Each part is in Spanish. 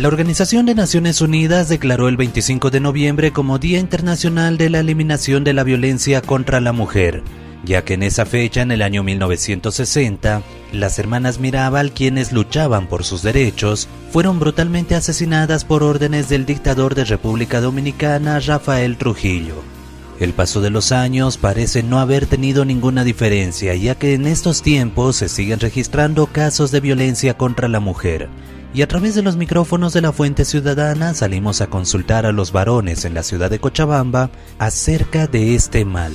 La Organización de Naciones Unidas declaró el 25 de noviembre como Día Internacional de la Eliminación de la Violencia contra la Mujer, ya que en esa fecha, en el año 1960, las hermanas Mirabal, quienes luchaban por sus derechos, fueron brutalmente asesinadas por órdenes del dictador de República Dominicana, Rafael Trujillo. El paso de los años parece no haber tenido ninguna diferencia, ya que en estos tiempos se siguen registrando casos de violencia contra la mujer, y a través de los micrófonos de la Fuente Ciudadana salimos a consultar a los varones en la ciudad de Cochabamba acerca de este mal.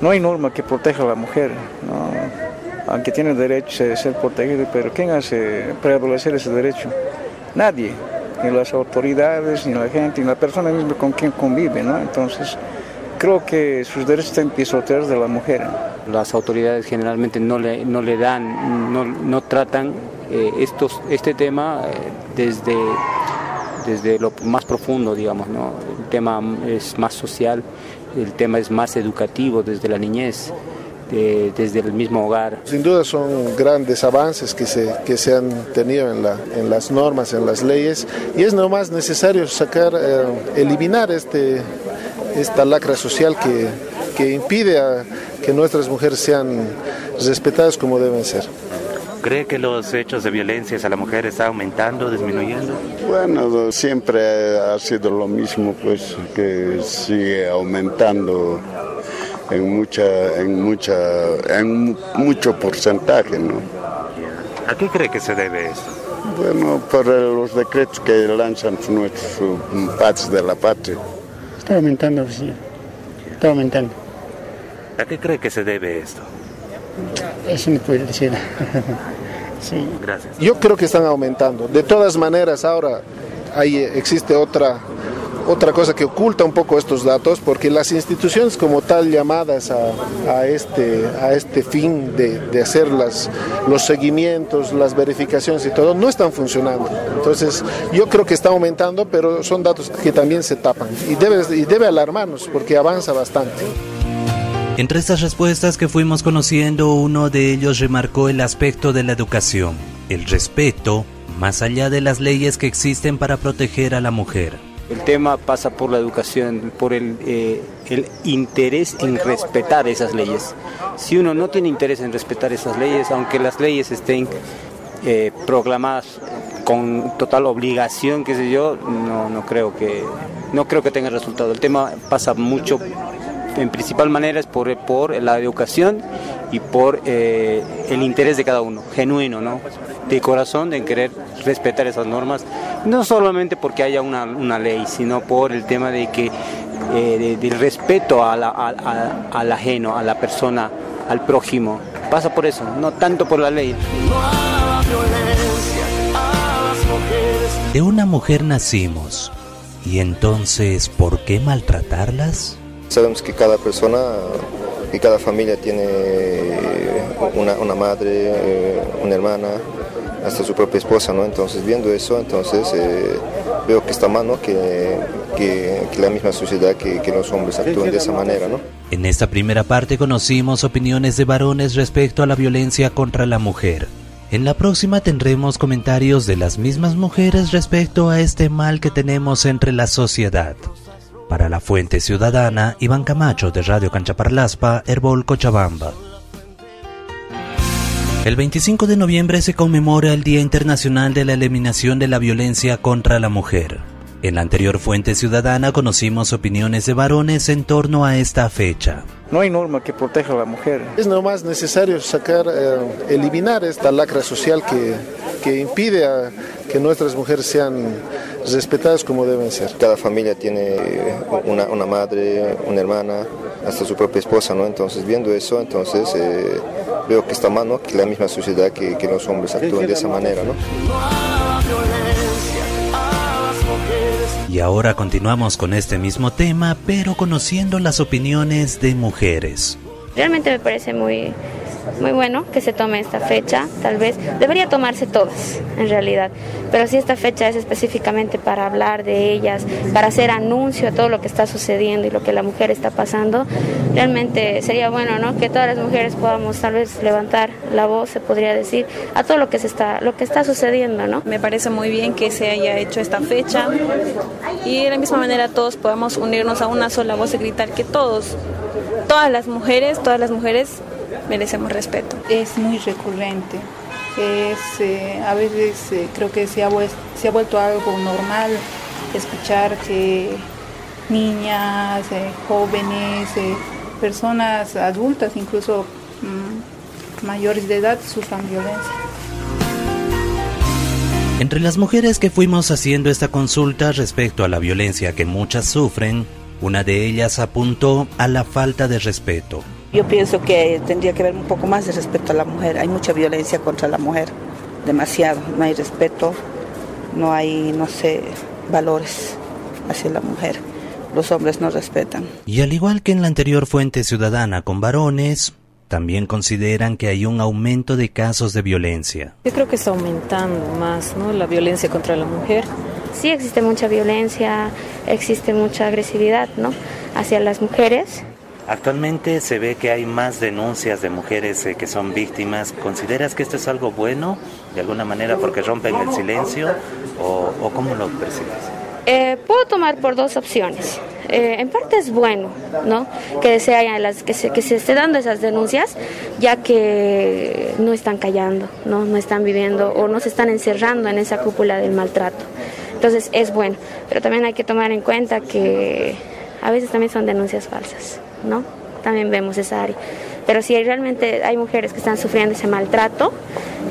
No hay norma que proteja a la mujer, aunque tiene derecho a ser protegida, pero ¿quién hace prevalecer ese derecho? Nadie, ni las autoridades, ni la gente, ni la persona misma con quien convive, ¿no? Entonces, creo que sus derechos están pisoteados de la mujer. Las autoridades generalmente no le, no le dan, no, no tratan eh, estos, este tema eh, desde, desde lo más profundo, digamos, ¿no? El tema es más social, el tema es más educativo desde la niñez. desde el mismo hogar. Sin duda son grandes avances que se, que se han tenido en, la, en las normas, en las leyes, y es nomás necesario sacar, eh, eliminar este, esta lacra social que, que impide a que nuestras mujeres sean respetadas como deben ser. ¿Cree que los hechos de violencia a la mujer están aumentando, disminuyendo? Bueno, siempre ha sido lo mismo, pues que sigue aumentando en mucha, en mucha, en mucho porcentaje, ¿no? ¿A qué cree que se debe esto? Bueno, por los decretos que lanzan nuestros padres de la patria. Está aumentando, sí. Está aumentando. ¿A qué cree que se debe esto? Eso no puede decir. sí. Gracias. Yo creo que están aumentando. De todas maneras, ahora hay, existe otra, otra cosa que oculta un poco estos datos, porque las instituciones como tal llamadas a, este, a este fin de, de, hacer las, los seguimientos, las verificaciones y todo, no están funcionando. Entonces, yo creo que está aumentando, pero son datos que también se tapan y debe, y debe alarmarnos porque avanza bastante. Entre estas respuestas que fuimos conociendo, uno de ellos remarcó el aspecto de la educación, el respeto, más allá de las leyes que existen para proteger a la mujer. El tema pasa por la educación, por el, eh, interés en respetar esas leyes. Si uno no tiene interés en respetar esas leyes, aunque las leyes estén eh, proclamadas con total obligación, qué sé yo, no, no, creo que, no creo que tenga resultado. El tema pasa mucho en principal manera es por, por la educación y por eh, el interés de cada uno, genuino, ¿no? De corazón, de querer respetar esas normas, no solamente porque haya una, una ley, sino por el tema de que eh, de, del respeto a la, al ajeno, a la persona, al prójimo. Pasa por eso, no tanto por la ley. De una mujer nacimos, y entonces, ¿por qué maltratarlas? Sabemos que cada persona y cada familia tiene una, una madre, eh, una hermana, hasta su propia esposa, ¿no? Entonces, viendo eso, entonces eh, veo que está mal, ¿no? Que, que, que la misma sociedad, que, que, los hombres actúen de esa manera, ¿no? En esta primera parte conocimos opiniones de varones respecto a la violencia contra la mujer. En la próxima tendremos comentarios de las mismas mujeres respecto a este mal que tenemos entre la sociedad. Para la Fuente Ciudadana, Iván Camacho de Radio Canchaparlaspa, Herbol Cochabamba. El 25 de noviembre se conmemora el Día Internacional de la Eliminación de la Violencia contra la Mujer. En la anterior Fuente Ciudadana conocimos opiniones de varones en torno a esta fecha. No hay norma que proteja a la mujer. Es nomás necesario sacar, eh, eliminar esta lacra social que, que impide a que nuestras mujeres sean respetadas como deben ser. Cada familia tiene una, una madre, una hermana, hasta su propia esposa, ¿no? Entonces, viendo eso, entonces eh, veo que está mal, ¿no? Que la misma sociedad, que, que los hombres actúen de esa manera, ¿no? Y ahora continuamos con este mismo tema, pero conociendo las opiniones de mujeres. Realmente me parece muy, muy bueno que se tome esta fecha, tal vez debería tomarse todas en realidad, pero si esta fecha es específicamente para hablar de ellas, para hacer anuncio a todo lo que está sucediendo y lo que la mujer está pasando, realmente sería bueno, ¿no? Que todas las mujeres podamos tal vez levantar la voz, se podría decir, a todo lo que se está lo que está sucediendo, ¿no? Me parece muy bien que se haya hecho esta fecha y de la misma manera todos podamos unirnos a una sola voz y gritar que todos todas las mujeres, todas las mujeres merecemos respeto. Es muy recurrente. Es, eh, a veces eh, creo que se ha, se ha vuelto algo normal escuchar que niñas, eh, jóvenes, personas adultas, incluso mm, mayores de edad, sufran violencia. Entre las mujeres que fuimos haciendo esta consulta respecto a la violencia que muchas sufren, una de ellas apuntó a la falta de respeto. Yo pienso que tendría que haber un poco más de respeto a la mujer. Hay mucha violencia contra la mujer, demasiado. No hay respeto, no hay, no sé, valores hacia la mujer. Los hombres no respetan. Y al igual que en la anterior fuente ciudadana con varones, también consideran que hay un aumento de casos de violencia. Yo creo que está aumentando más, ¿no? La violencia contra la mujer sí existe mucha violencia, existe mucha agresividad ¿no? hacia las mujeres. Actualmente se ve que hay más denuncias de mujeres eh, que son víctimas. ¿Consideras que esto es algo bueno, de alguna manera, porque rompen el silencio? ¿O, cómo lo percibes? Eh, puedo tomar por dos opciones. Eh, en parte es bueno, ¿no? Que se, haya las, que se esté dando esas denuncias, ya que no están callando, ¿no? No están viviendo o no se están encerrando en esa cúpula del maltrato. Entonces es bueno, pero también hay que tomar en cuenta que a veces también son denuncias falsas, ¿no? También vemos esa área. Pero si realmente hay mujeres que están sufriendo ese maltrato,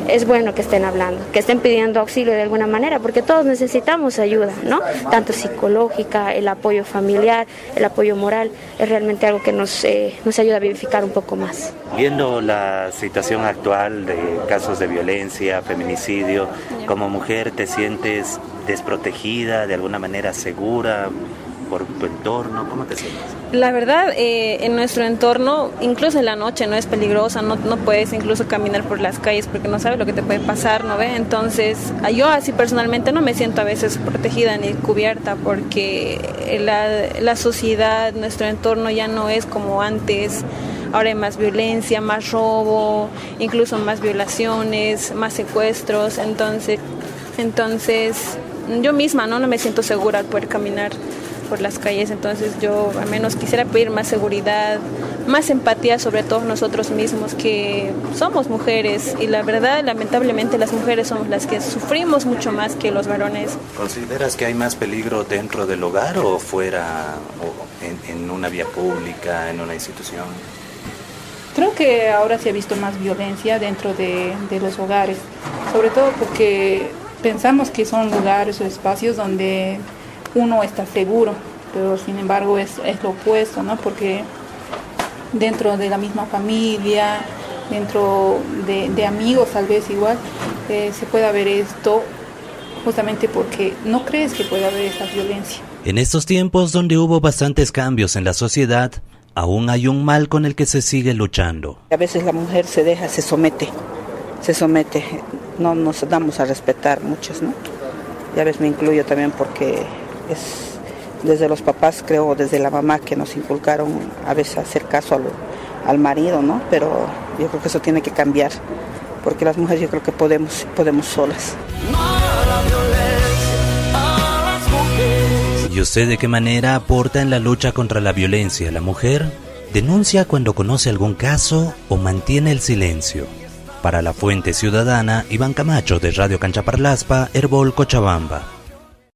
es bueno que estén hablando, que estén pidiendo auxilio de alguna manera, porque todos necesitamos ayuda, ¿no? Tanto psicológica, el apoyo familiar, el apoyo moral, es realmente algo que nos, eh, nos ayuda a vivificar un poco más. Viendo la situación actual de casos de violencia, feminicidio, como mujer te sientes desprotegida, de alguna manera segura por tu entorno? ¿Cómo te sientes? La verdad, eh, en nuestro entorno, incluso en la noche, no es peligrosa, no, no puedes incluso caminar por las calles porque no sabes lo que te puede pasar, ¿no ve? Entonces, yo así personalmente no me siento a veces protegida ni cubierta porque la, la sociedad, nuestro entorno ya no es como antes. Ahora hay más violencia, más robo, incluso más violaciones, más secuestros. Entonces, entonces yo misma ¿no? no me siento segura al poder caminar por las calles, entonces yo al menos quisiera pedir más seguridad, más empatía sobre todos nosotros mismos que somos mujeres y la verdad lamentablemente las mujeres somos las que sufrimos mucho más que los varones. ¿Consideras que hay más peligro dentro del hogar o fuera o en, una vía pública, en una institución? Creo que ahora se ha visto más violencia dentro de, de los hogares, sobre todo porque pensamos que son lugares o espacios donde uno está seguro, pero sin embargo es, lo opuesto, ¿no? Porque dentro de la misma familia, dentro de, amigos tal vez igual, eh, se puede haber esto justamente porque no crees que pueda haber esa violencia. En estos tiempos donde hubo bastantes cambios en la sociedad, aún hay un mal con el que se sigue luchando. A veces la mujer se deja, se somete, se somete no nos damos a respetar muchos, ¿no? Ya ves, me incluyo también porque es desde los papás, creo, desde la mamá que nos inculcaron a veces hacer caso al, al marido, ¿no? Pero yo creo que eso tiene que cambiar, porque las mujeres yo creo que podemos, podemos solas. ¿Y usted de qué manera aporta en la lucha contra la violencia? ¿La mujer denuncia cuando conoce algún caso o mantiene el silencio? Para la Fuente Ciudadana, Iván Camacho de Radio Canchaparlaspa, Herbol Cochabamba.